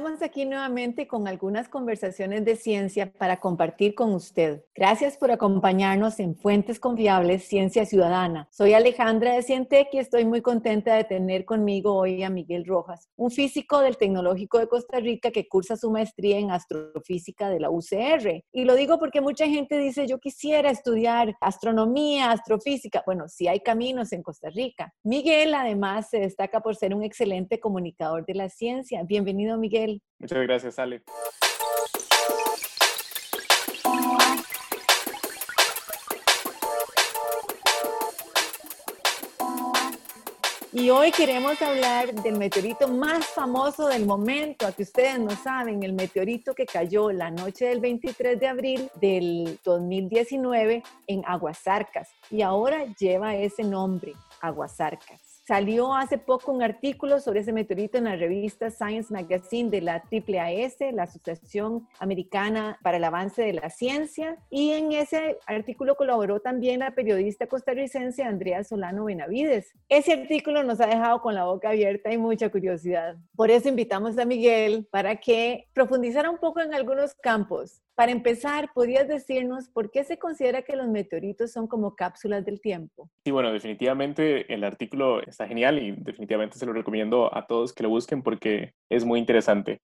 Estamos aquí nuevamente con algunas conversaciones de ciencia para compartir con usted. Gracias por acompañarnos en Fuentes Confiables Ciencia Ciudadana. Soy Alejandra de Cientec y estoy muy contenta de tener conmigo hoy a Miguel Rojas, un físico del Tecnológico de Costa Rica que cursa su maestría en astrofísica de la UCR. Y lo digo porque mucha gente dice, yo quisiera estudiar astronomía, astrofísica. Bueno, sí hay caminos en Costa Rica. Miguel además se destaca por ser un excelente comunicador de la ciencia. Bienvenido, Miguel. Muchas gracias, Ale. Y hoy queremos hablar del meteorito más famoso del momento, a que ustedes no saben, el meteorito que cayó la noche del 23 de abril del 2019 en Aguasarcas y ahora lleva ese nombre, Aguasarcas. Salió hace poco un artículo sobre ese meteorito en la revista Science Magazine de la AAAS, la Asociación Americana para el Avance de la Ciencia, y en ese artículo colaboró también la periodista costarricense Andrea Solano Benavides. Ese artículo nos ha dejado con la boca abierta y mucha curiosidad. Por eso invitamos a Miguel para que profundizara un poco en algunos campos. Para empezar, ¿podrías decirnos por qué se considera que los meteoritos son como cápsulas del tiempo? Sí, bueno, definitivamente el artículo está genial y definitivamente se lo recomiendo a todos que lo busquen porque es muy interesante.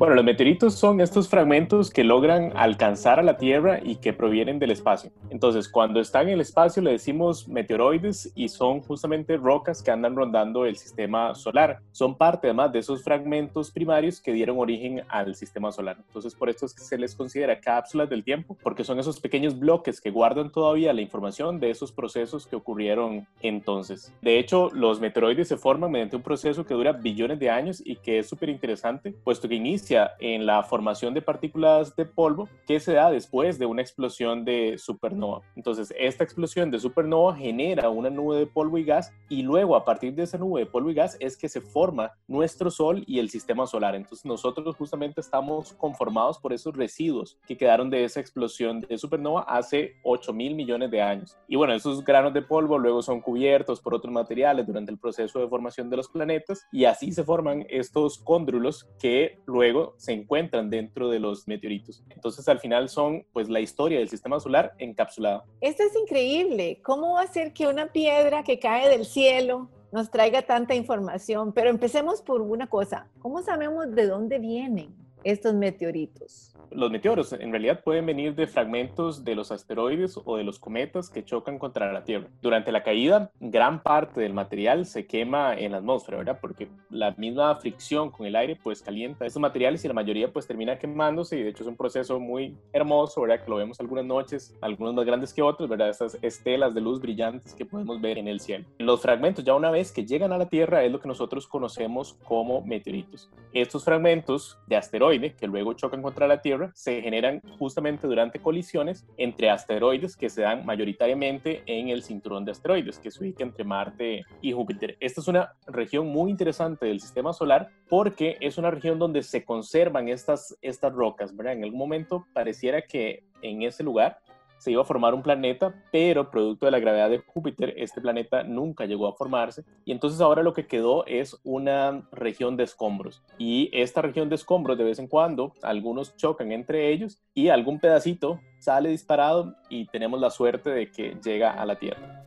Bueno, los meteoritos son estos fragmentos que logran alcanzar a la Tierra y que provienen del espacio. Entonces, cuando están en el espacio le decimos meteoroides y son justamente rocas que andan rondando el sistema solar. Son parte además de esos fragmentos primarios que dieron origen al sistema solar. Entonces, por esto es que se les considera cápsulas del tiempo, porque son esos pequeños bloques que guardan todavía la información de esos procesos que ocurrieron entonces. De hecho, los meteoroides se forman mediante un proceso que dura billones de años y que es súper interesante, puesto que inicia en la formación de partículas de polvo que se da después de una explosión de supernova. Entonces, esta explosión de supernova genera una nube de polvo y gas y luego a partir de esa nube de polvo y gas es que se forma nuestro Sol y el sistema solar. Entonces, nosotros justamente estamos conformados por esos residuos que quedaron de esa explosión de supernova hace 8 mil millones de años. Y bueno, esos granos de polvo luego son cubiertos por otros materiales durante el proceso de formación de los planetas y así se forman estos cóndrulos que luego se encuentran dentro de los meteoritos. Entonces al final son pues la historia del sistema solar encapsulada. Esto es increíble. ¿Cómo va a ser que una piedra que cae del cielo nos traiga tanta información? Pero empecemos por una cosa. ¿Cómo sabemos de dónde vienen estos meteoritos? los meteoros en realidad pueden venir de fragmentos de los asteroides o de los cometas que chocan contra la Tierra. Durante la caída, gran parte del material se quema en la atmósfera, ¿verdad? Porque la misma fricción con el aire pues calienta esos materiales y la mayoría pues termina quemándose y de hecho es un proceso muy hermoso, ¿verdad? Que lo vemos algunas noches, algunos más grandes que otros, ¿verdad? Estas estelas de luz brillantes que podemos ver en el cielo. Los fragmentos ya una vez que llegan a la Tierra es lo que nosotros conocemos como meteoritos. Estos fragmentos de que luego chocan contra la Tierra se generan justamente durante colisiones entre asteroides que se dan mayoritariamente en el cinturón de asteroides que se ubica entre Marte y Júpiter. Esta es una región muy interesante del sistema solar porque es una región donde se conservan estas, estas rocas, ¿verdad? En algún momento pareciera que en ese lugar se iba a formar un planeta, pero producto de la gravedad de Júpiter, este planeta nunca llegó a formarse. Y entonces ahora lo que quedó es una región de escombros. Y esta región de escombros, de vez en cuando, algunos chocan entre ellos y algún pedacito sale disparado y tenemos la suerte de que llega a la Tierra.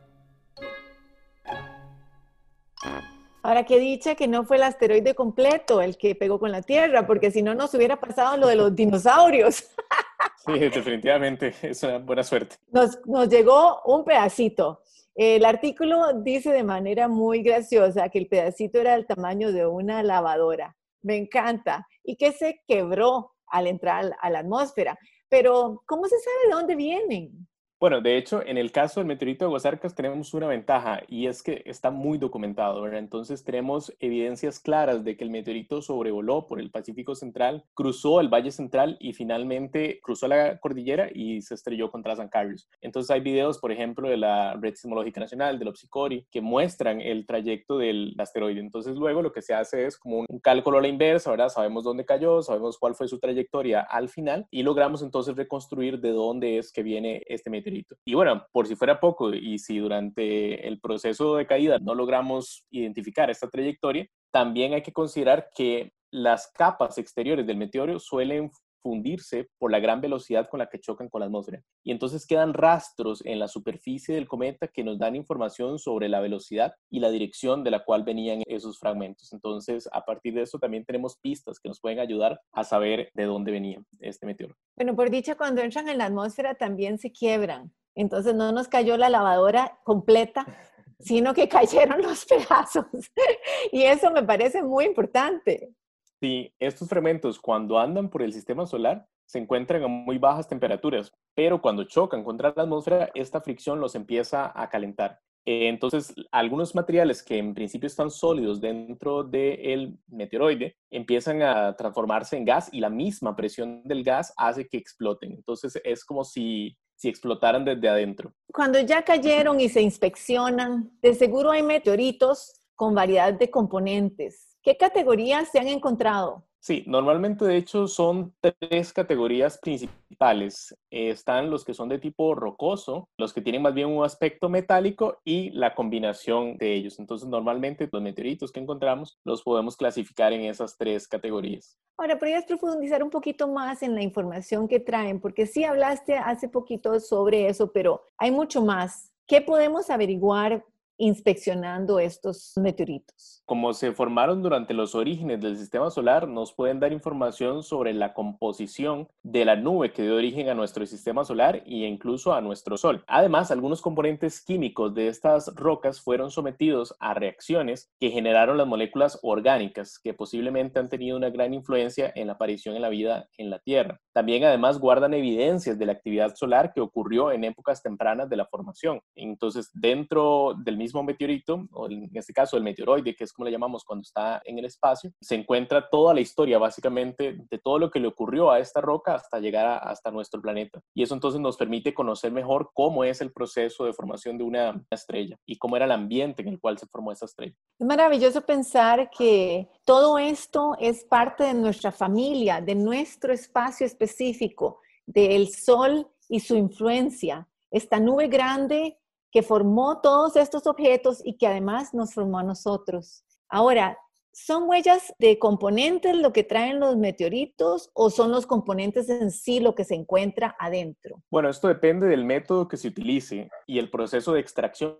Ahora, qué dicha que no fue el asteroide completo el que pegó con la Tierra, porque si no nos hubiera pasado lo de los dinosaurios. Sí, definitivamente, es una buena suerte. Nos, nos llegó un pedacito. El artículo dice de manera muy graciosa que el pedacito era del tamaño de una lavadora. Me encanta. Y que se quebró al entrar a la atmósfera. Pero, ¿cómo se sabe de dónde vienen? Bueno, de hecho, en el caso del meteorito de Aguasarcas tenemos una ventaja y es que está muy documentado, ¿verdad? Entonces tenemos evidencias claras de que el meteorito sobrevoló por el Pacífico Central, cruzó el Valle Central y finalmente cruzó la cordillera y se estrelló contra San Carlos. Entonces hay videos, por ejemplo, de la Red Sismológica Nacional, del OPSICORI, que muestran el trayecto del asteroide. Entonces luego lo que se hace es como un cálculo a la inversa, ¿verdad? Sabemos dónde cayó, sabemos cuál fue su trayectoria al final y logramos entonces reconstruir de dónde es que viene este meteorito y bueno, por si fuera poco, y si durante el proceso de caída no logramos identificar esta trayectoria, también hay que considerar que las capas exteriores del meteoro suelen fundirse por la gran velocidad con la que chocan con la atmósfera. Y entonces quedan rastros en la superficie del cometa que nos dan información sobre la velocidad y la dirección de la cual venían esos fragmentos. Entonces, a partir de eso también tenemos pistas que nos pueden ayudar a saber de dónde venía este meteoro. Bueno, por dicha, cuando entran en la atmósfera también se quiebran. Entonces no nos cayó la lavadora completa, sino que cayeron los pedazos. y eso me parece muy importante. Sí, estos fragmentos cuando andan por el sistema solar se encuentran a muy bajas temperaturas, pero cuando chocan contra la atmósfera, esta fricción los empieza a calentar. Entonces, algunos materiales que en principio están sólidos dentro del meteoroide empiezan a transformarse en gas y la misma presión del gas hace que exploten. Entonces, es como si explotaran desde adentro. Cuando ya cayeron y se inspeccionan, de seguro hay meteoritos con variedad de componentes ¿Qué categorías se han encontrado? Sí, normalmente de hecho son tres categorías principales. están los que son de tipo rocoso, los que tienen más bien un aspecto metálico y la combinación de ellos. Entonces normalmente los meteoritos que encontramos los podemos clasificar en esas tres categorías. Ahora, ¿podrías profundizar un poquito más en la información que traen? Porque sí hablaste hace poquito sobre eso, pero hay mucho más. ¿Qué podemos averiguar inspeccionando estos meteoritos? Como se formaron durante los orígenes del sistema solar, nos pueden dar información sobre la composición de la nube que dio origen a nuestro sistema solar e incluso a nuestro Sol. Además, algunos componentes químicos de estas rocas fueron sometidos a reacciones que generaron las moléculas orgánicas, que posiblemente han tenido una gran influencia en la aparición de la vida en la Tierra. También, además, guardan evidencias de la actividad solar que ocurrió en épocas tempranas de la formación. Entonces, dentro del mismo meteorito, o en este caso el meteoroide, que es como le llamamos cuando está en el espacio, se encuentra toda la historia básicamente de todo lo que le ocurrió a esta roca hasta llegar hasta nuestro planeta. Y eso entonces nos permite conocer mejor cómo es el proceso de formación de una estrella y cómo era el ambiente en el cual se formó esa estrella. Es maravilloso pensar que todo esto es parte de nuestra familia, de nuestro espacio específico, del Sol y su influencia. Esta nube grande que formó todos estos objetos y que además nos formó a nosotros. Ahora, ¿Son huellas de componentes lo que traen los meteoritos o son los componentes en sí lo que se encuentra adentro? Bueno, esto depende del método que se utilice y el proceso de extracción,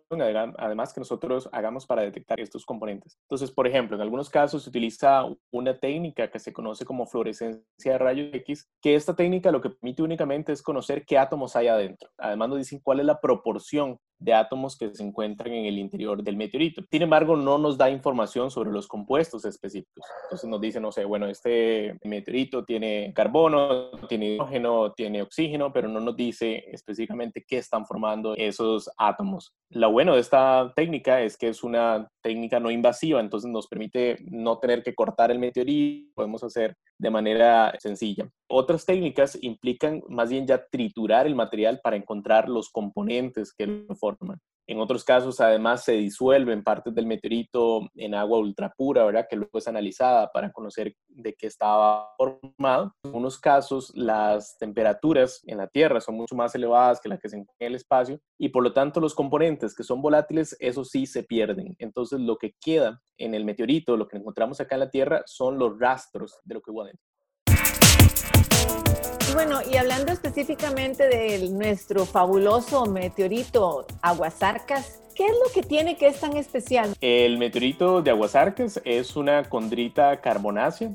además que nosotros hagamos para detectar estos componentes. Entonces, por ejemplo, en algunos casos se utiliza una técnica que se conoce como fluorescencia de rayos X, que esta técnica lo que permite únicamente es conocer qué átomos hay adentro. Además nos dicen cuál es la proporción de átomos que se encuentran en el interior del meteorito. Sin embargo, no nos da información sobre los compuestos específicos. Entonces nos dice, no sé, bueno, este meteorito tiene carbono, tiene hidrógeno, tiene oxígeno, pero no nos dice específicamente qué están formando esos átomos. Lo bueno de esta técnica es que es una técnica no invasiva, entonces nos permite no tener que cortar el meteorito, podemos hacer de manera sencilla. Otras técnicas implican más bien ya triturar el material para encontrar los componentes que lo forman. En otros casos, además, se disuelven partes del meteorito en agua ultrapura, ¿verdad? Que luego es analizada para conocer de qué estaba formado. En unos casos, las temperaturas en la Tierra son mucho más elevadas que las que se encuentran en el espacio y por lo tanto los componentes que son volátiles, eso sí se pierden. Entonces, lo que queda en el meteorito, lo que encontramos acá en la Tierra, son los rastros de lo que hubo adentro. Bueno, y hablando específicamente de nuestro fabuloso meteorito Aguasarcas, ¿Qué es lo que tiene que es tan especial? El meteorito de Aguasarcas es una condrita carbonácea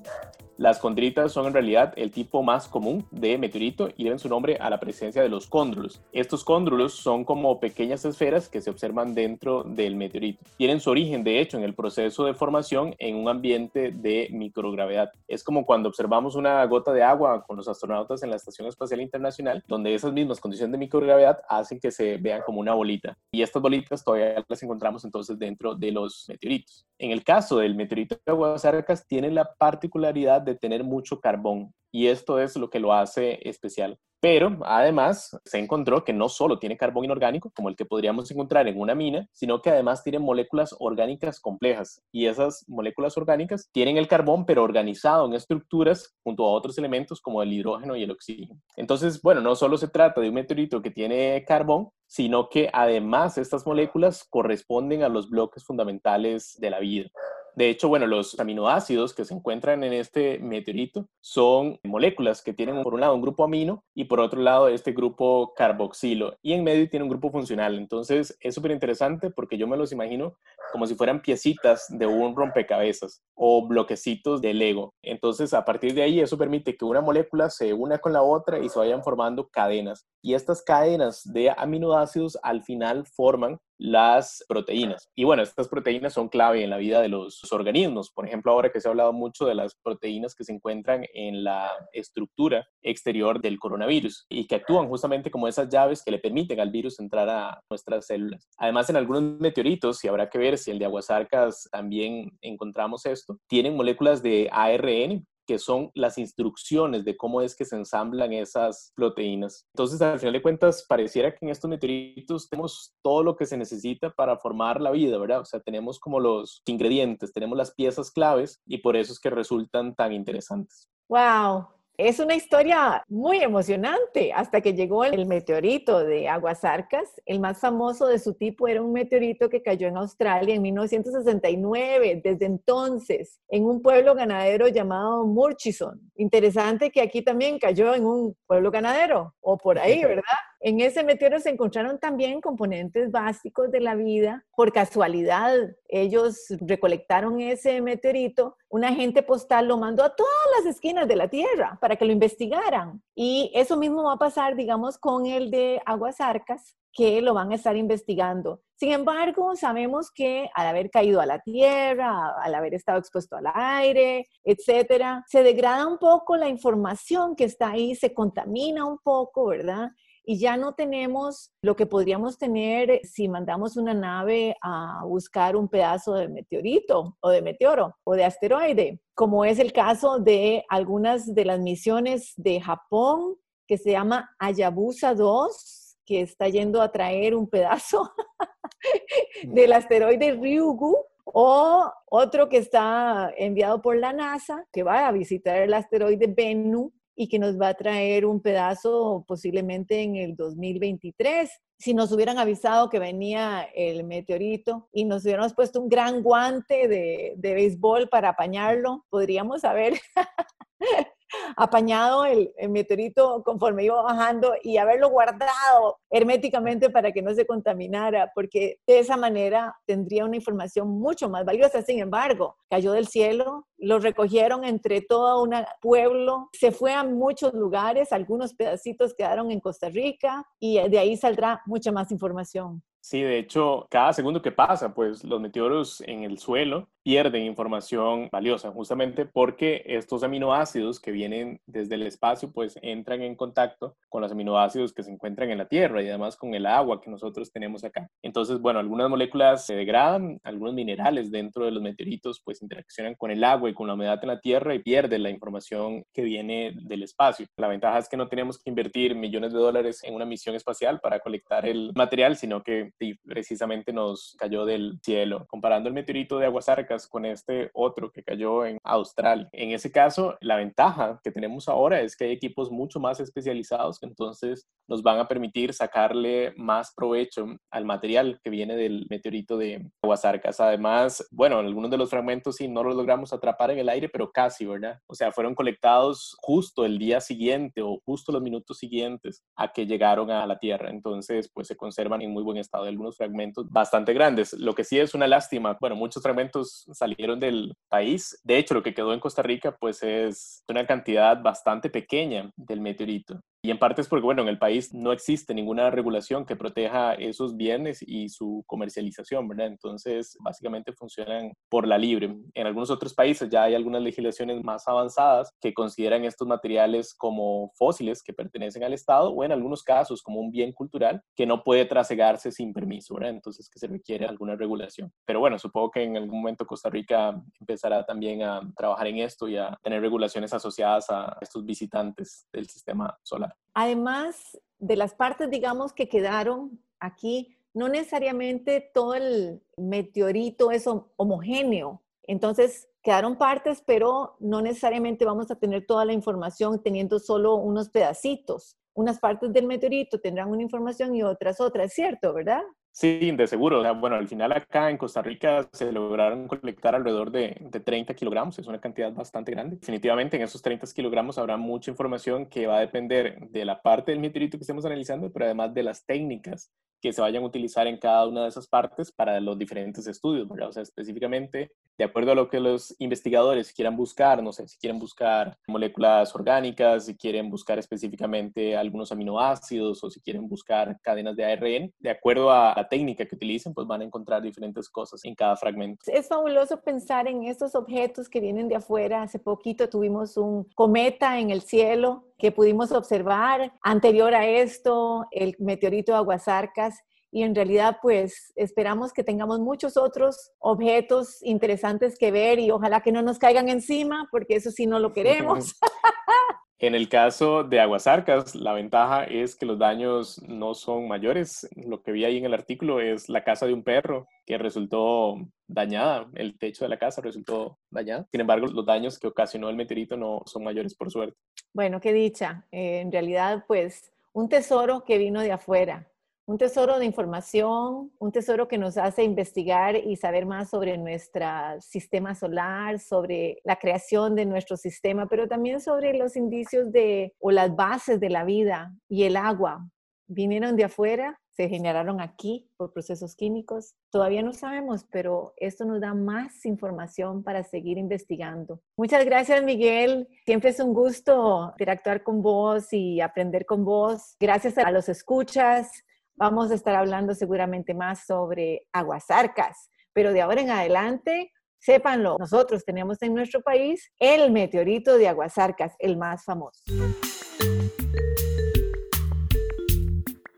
Las condritas son en realidad el tipo más común de meteorito y deben su nombre a la presencia de los cóndrulos. Estos cóndrulos son como pequeñas esferas que se observan dentro del meteorito. Tienen su origen, de hecho, en el proceso de formación en un ambiente de microgravedad. Es como cuando observamos una gota de agua con los astronautas en la Estación Espacial Internacional, donde esas mismas condiciones de microgravedad hacen que se vean como una bolita. Y estas bolitas todavía las encontramos entonces dentro de los meteoritos. En el caso del meteorito de Aguasarcas, tiene la particularidad de tener mucho carbón y esto es lo que lo hace especial. Pero además se encontró que no solo tiene carbón inorgánico, como el que podríamos encontrar en una mina, sino que además tiene moléculas orgánicas complejas. Y esas moléculas orgánicas tienen el carbón, pero organizado en estructuras junto a otros elementos como el hidrógeno y el oxígeno. Entonces, bueno, no solo se trata de un meteorito que tiene carbón, sino que además estas moléculas corresponden a los bloques fundamentales de la vida. De hecho, bueno, los aminoácidos que se encuentran en este meteorito son moléculas que tienen por un lado un grupo amino y por otro lado este grupo carboxilo y en medio tiene un grupo funcional. Entonces es súper interesante porque yo me los imagino como si fueran piecitas de un rompecabezas o bloquecitos de Lego. Entonces a partir de ahí eso permite que una molécula se una con la otra y se vayan formando cadenas. Y estas cadenas de aminoácidos al final forman las proteínas. Y bueno, estas proteínas son clave en la vida de los organismos. Por ejemplo, ahora que se ha hablado mucho de las proteínas que se encuentran en la estructura exterior del coronavirus y que actúan justamente como esas llaves que le permiten al virus entrar a nuestras células. Además, en algunos meteoritos, y habrá que ver si el de Aguasarcas también encontramos esto, tienen moléculas de ARN que son las instrucciones de cómo es que se ensamblan esas proteínas. Entonces, al final de cuentas, pareciera que en estos meteoritos tenemos todo lo que se necesita para formar la vida, ¿verdad? O sea, tenemos como los ingredientes, tenemos las piezas claves y por eso es que resultan tan interesantes. ¡Wow! Es una historia muy emocionante hasta que llegó el meteorito de Aguasarcas. El más famoso de su tipo era un meteorito que cayó en Australia en 1969. Desde entonces, en un pueblo ganadero llamado Murchison. Interesante que aquí también cayó en un pueblo ganadero o por ahí, ¿verdad? En ese meteoro se encontraron también componentes básicos de la vida. Por casualidad, ellos recolectaron ese meteorito. Un agente postal lo mandó a todas las esquinas de la Tierra para que lo investigaran. Y eso mismo va a pasar, digamos, con el de Aguas Arcas, que lo van a estar investigando. Sin embargo, sabemos que al haber caído a la tierra, al haber estado expuesto al aire, etcétera, se degrada un poco la información que está ahí, se contamina un poco, ¿verdad? Y ya no tenemos lo que podríamos tener si mandamos una nave a buscar un pedazo de meteorito o de meteoro o de asteroide, como es el caso de algunas de las misiones de Japón que se llama Hayabusa 2, que está yendo a traer un pedazo del asteroide Ryugu, o otro que está enviado por la NASA, que va a visitar el asteroide Bennu y que nos va a traer un pedazo posiblemente en el 2023. Si nos hubieran avisado que venía el meteorito y nos hubiéramos puesto un gran guante de, de béisbol para apañarlo, podríamos haber apañado el, meteorito conforme iba bajando y haberlo guardado herméticamente para que no se contaminara, porque de esa manera tendría una información mucho más valiosa. Sin embargo, cayó del cielo, lo recogieron entre todo un pueblo, se fue a muchos lugares, algunos pedacitos quedaron en Costa Rica y de ahí saldrá mucha más información. Sí, de hecho, cada segundo que pasa, pues los meteoros en el suelo pierden información valiosa, justamente porque estos aminoácidos que vienen desde el espacio, pues entran en contacto con los aminoácidos que se encuentran en la Tierra y además con el agua que nosotros tenemos acá. Entonces, bueno, algunas moléculas se degradan, algunos minerales dentro de los meteoritos, pues interaccionan con el agua y con la humedad en la Tierra y pierden la información que viene del espacio. La ventaja es que no tenemos que invertir millones de dólares en una misión espacial para colectar el material, sino que precisamente nos cayó del cielo. Comparando el meteorito de Aguasarcas con este otro que cayó en Australia. En ese caso, la ventaja que tenemos ahora es que hay equipos mucho más especializados que entonces nos van a permitir sacarle más provecho al material que viene del meteorito de Aguasarcas. Además, bueno, algunos de los fragmentos sí no los logramos atrapar en el aire, pero casi, ¿verdad? O sea, fueron colectados justo el día siguiente o justo los minutos siguientes a que llegaron a la Tierra. Entonces, pues se conservan en muy buen estado. De algunos fragmentos bastante grandes. Lo que sí es una lástima, bueno, muchos fragmentos salieron del país. De hecho, lo que quedó en Costa Rica, pues es una cantidad bastante pequeña del meteorito. Y en parte es porque, bueno, en el país no existe ninguna regulación que proteja esos bienes y su comercialización, ¿verdad? Entonces, básicamente funcionan por la libre. En algunos otros países ya hay algunas legislaciones más avanzadas que consideran estos materiales como fósiles que pertenecen al Estado o en algunos casos como un bien cultural que no puede trasegarse sin permiso, ¿verdad? Entonces, que se requiere alguna regulación. Pero bueno, supongo que en algún momento Costa Rica empezará también a trabajar en esto y a tener regulaciones asociadas a estos visitantes del sistema solar. Además de las partes, digamos, que quedaron aquí, no necesariamente todo el meteorito es homogéneo. Entonces, quedaron partes, pero no necesariamente vamos a tener toda la información teniendo solo unos pedacitos. Unas partes del meteorito tendrán una información y otras otras, ¿cierto? ¿Verdad? Sí, de seguro. bueno, al final acá en Costa Rica se lograron colectar alrededor de, de, 30 kilogramos, es una cantidad bastante grande. Definitivamente en esos 30 kilogramos habrá mucha información que va a depender de la parte del meteorito que estemos analizando, pero además de las técnicas que se vayan a utilizar en cada una de esas partes para los diferentes estudios, ¿verdad? O sea, específicamente, de acuerdo a lo que los investigadores quieran buscar, no sé, si quieren buscar moléculas orgánicas, si quieren buscar específicamente algunos aminoácidos o si quieren buscar cadenas de ARN, de acuerdo a la técnica que utilicen, pues van a encontrar diferentes cosas en cada fragmento. Es fabuloso pensar en estos objetos que vienen de afuera. Hace poquito tuvimos un cometa en el cielo que pudimos observar anterior a esto, el meteorito de Aguasarcas, y en realidad pues esperamos que tengamos muchos otros objetos interesantes que ver y ojalá que no nos caigan encima, porque eso sí no lo queremos. En el caso de Aguasarcas, la ventaja es que los daños no son mayores. Lo que vi ahí en el artículo es la casa de un perro que resultó dañada, el techo de la casa resultó dañado. Sin embargo, los daños que ocasionó el meteorito no son mayores por suerte. Bueno, qué dicha. Eh, en realidad, pues, un tesoro que vino de afuera un tesoro de información, un tesoro que nos hace investigar y saber más sobre nuestro sistema solar, sobre la creación de nuestro sistema, pero también sobre los indicios de o las bases de la vida y el agua. Vinieron de afuera, se generaron aquí por procesos químicos. Todavía no sabemos, pero esto nos da más información para seguir investigando. Muchas gracias, Miguel. Siempre es un gusto interactuar con vos y aprender con vos. Gracias a los escuchas. Vamos a estar hablando seguramente más sobre aguasarcas, pero de ahora en adelante, sépanlo, nosotros tenemos en nuestro país el meteorito de aguasarcas, el más famoso.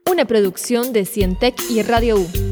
Una producción de Cientec y Radio U.